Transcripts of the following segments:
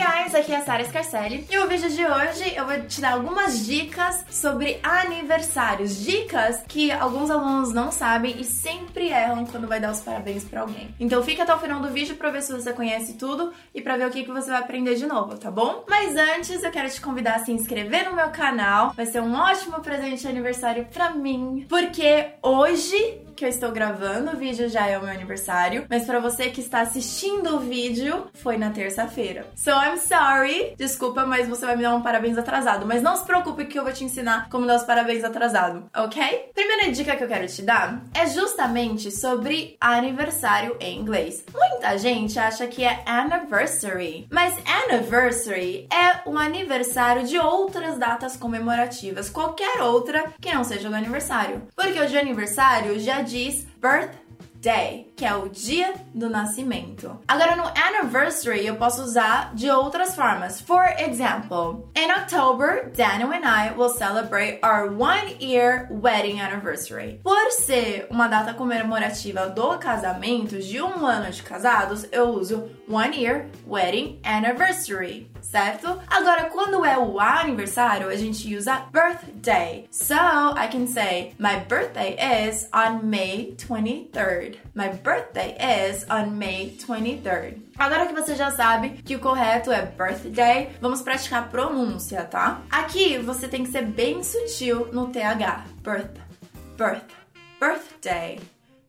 Guys, aqui é a Sara Scarcelli e o vídeo de hoje eu vou te dar algumas dicas sobre aniversários. Dicas que alguns alunos não sabem e sempre erram quando vai dar os parabéns para alguém. Então fica até o final do vídeo para ver se você conhece tudo e para ver o que, que você vai aprender de novo, tá bom? Mas antes eu quero te convidar a se inscrever no meu canal, vai ser um ótimo presente de aniversário para mim, porque hoje que eu estou gravando o vídeo já é o meu aniversário, mas para você que está assistindo o vídeo, foi na terça-feira. So I'm sorry, desculpa, mas você vai me dar um parabéns atrasado. Mas não se preocupe que eu vou te ensinar como dar os parabéns atrasado, ok? Primeira dica que eu quero te dar é justamente sobre aniversário em inglês. Muita gente acha que é anniversary, mas anniversary é o aniversário de outras datas comemorativas, qualquer outra que não seja do aniversário. Porque o de aniversário já diz birthday, que é o dia do nascimento. Agora no anniversary eu posso usar de outras formas. For example, in October, Daniel and I will celebrate our one year wedding anniversary. Por ser uma data comemorativa do casamento, de um ano de casados, eu uso one year wedding anniversary certo? Agora, quando é o aniversário, a gente usa birthday. So, I can say, my birthday is on May 23rd. My birthday is on May 23rd. Agora que você já sabe que o correto é birthday, vamos praticar pronúncia, tá? Aqui você tem que ser bem sutil no TH. Birth, birth, birthday,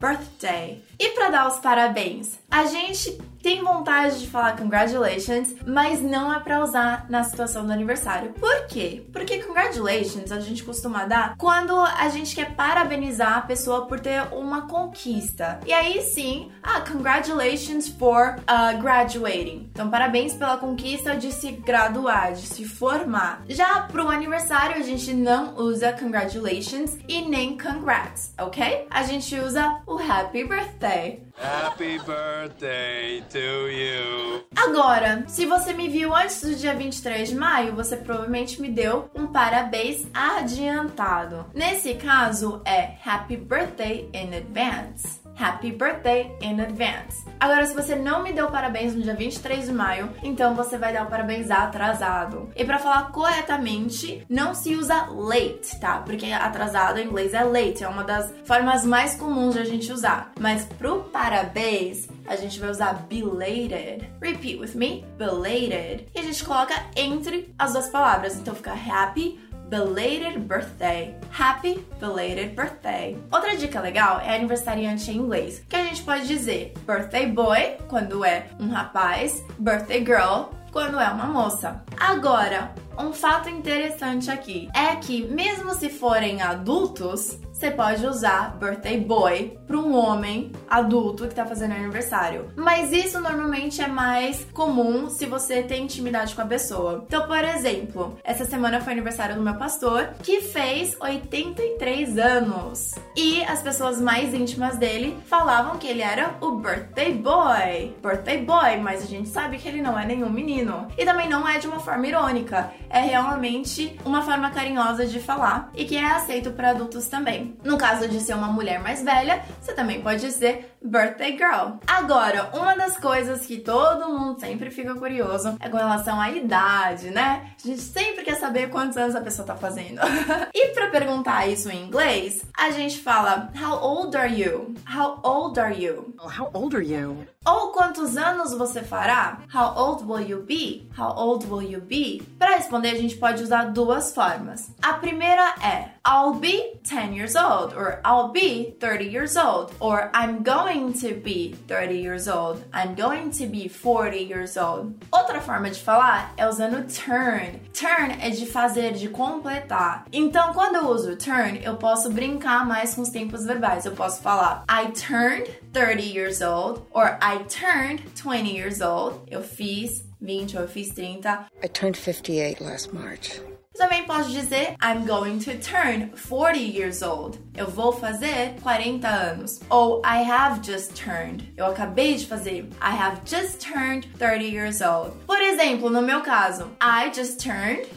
birthday. E para dar os parabéns, a gente tem vontade de falar congratulations, mas não é para usar na situação do aniversário. Por quê? Porque congratulations a gente costuma dar quando a gente quer parabenizar a pessoa por ter uma conquista. E aí sim, ah, congratulations for uh, graduating. Então, parabéns pela conquista de se graduar, de se formar. Já pro aniversário, a gente não usa congratulations e nem congrats, ok? A gente usa o happy birthday. Happy birthday to you. Agora, se você me viu antes do dia 23 de maio, você provavelmente me deu um parabéns adiantado. Nesse caso, é Happy Birthday in Advance. Happy Birthday in Advance. Agora, se você não me deu parabéns no dia 23 de maio, então você vai dar o parabéns atrasado. E para falar corretamente, não se usa late, tá? Porque atrasado em inglês é late, é uma das formas mais comuns de a gente usar. Mas pro parabéns, a gente vai usar belated. Repeat with me, belated. E a gente coloca entre as duas palavras, então fica happy belated birthday. Happy belated birthday. Outra dica legal é aniversariante em inglês, que a gente pode dizer birthday boy quando é um rapaz, birthday girl quando é uma moça. Agora, um fato interessante aqui é que, mesmo se forem adultos, você pode usar birthday boy para um homem adulto que tá fazendo aniversário. Mas isso normalmente é mais comum se você tem intimidade com a pessoa. Então, por exemplo, essa semana foi aniversário do meu pastor, que fez 83 anos. E as pessoas mais íntimas dele falavam que ele era o birthday boy. Birthday boy, mas a gente sabe que ele não é nenhum menino. E também não é de uma forma irônica, é realmente uma forma carinhosa de falar e que é aceito para adultos também. No caso de ser uma mulher mais velha, você também pode dizer birthday girl. Agora, uma das coisas que todo mundo sempre fica curioso é com relação à idade, né? A gente sempre quer saber quantos anos a pessoa tá fazendo. e para perguntar isso em inglês, a gente fala How old are you? How old are you? How old are you? Ou quantos anos você fará? How old will you be? How old will you be? Para responder, a gente pode usar duas formas. A primeira é I'll be 10 years old, or I'll be 30 years old, or I'm going to be 30 years old, I'm going to be 40 years old. Outra forma de falar é usando turn. Turn é de fazer, de completar. Então, quando eu uso turn, eu posso brincar mais com os tempos verbais. Eu posso falar I turned 30 years old, or I turned 20 years old. Eu fiz 20 ou eu fiz 30. I turned 58 last March. Também posso dizer I'm going to turn 40 years old. Eu vou fazer 40 anos. Ou I have just turned. Eu acabei de fazer. I have just turned 30 years old. Por exemplo, no meu caso, I just turned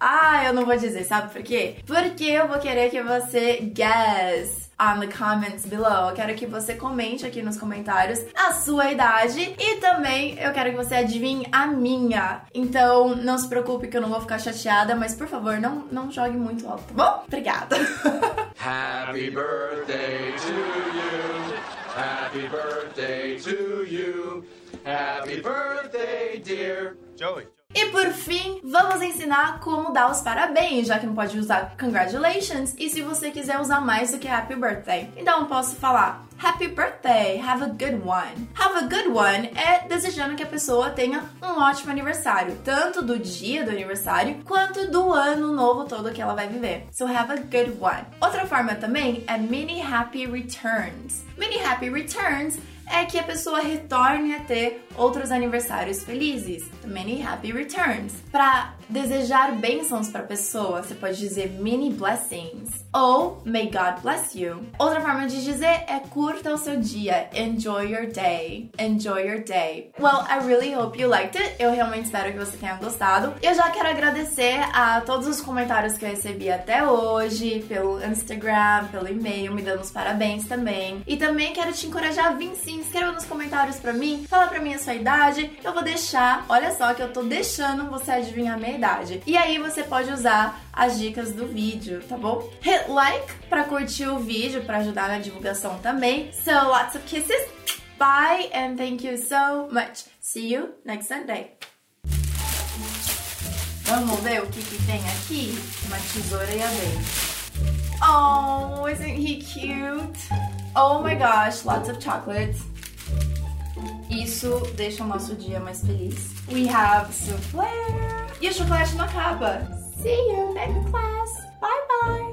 ah, eu não vou dizer, sabe por quê? Porque eu vou querer que você guess on the comments below. Eu quero que você comente aqui nos comentários a sua idade e também eu quero que você adivinhe a minha. Então, não se preocupe que eu não vou ficar chateada, mas por favor, não, não jogue muito alto, tá bom? Obrigada. Happy birthday to you. Happy birthday to you. Happy birthday, dear Joey. Por fim, vamos ensinar como dar os parabéns, já que não pode usar congratulations e se você quiser usar mais do que happy birthday. Então posso falar happy birthday, have a good one. Have a good one é desejando que a pessoa tenha um ótimo aniversário, tanto do dia do aniversário quanto do ano novo todo que ela vai viver. So have a good one. Outra forma também é mini happy returns. Mini happy returns é que a pessoa retorne a ter outros aniversários felizes. Many happy returns. Para desejar bênçãos para a pessoa, você pode dizer many blessings ou may God bless you. Outra forma de dizer é curta o seu dia. Enjoy your day. Enjoy your day. Well, I really hope you liked it. Eu realmente espero que você tenha gostado. Eu já quero agradecer a todos os comentários que eu recebi até hoje, pelo Instagram, pelo e-mail, me dando os parabéns também. E também quero te encorajar a vir sim, escreva nos comentários pra mim, fala pra mim a sua idade. Eu vou deixar, olha só que eu tô deixando você adivinhar a E aí você pode usar as dicas do vídeo, tá bom? Hit like pra curtir o vídeo, pra ajudar na divulgação também. So, lots of kisses. Bye and thank you so much. See you next Sunday. Vamos ver o que, que tem aqui? Uma tesoura e a dente. Oh, isn't he cute? Oh my gosh, lots of chocolates. Isso deixa o nosso dia mais feliz. We have soufflé. E o chocolate não acaba. See you next class. Bye bye.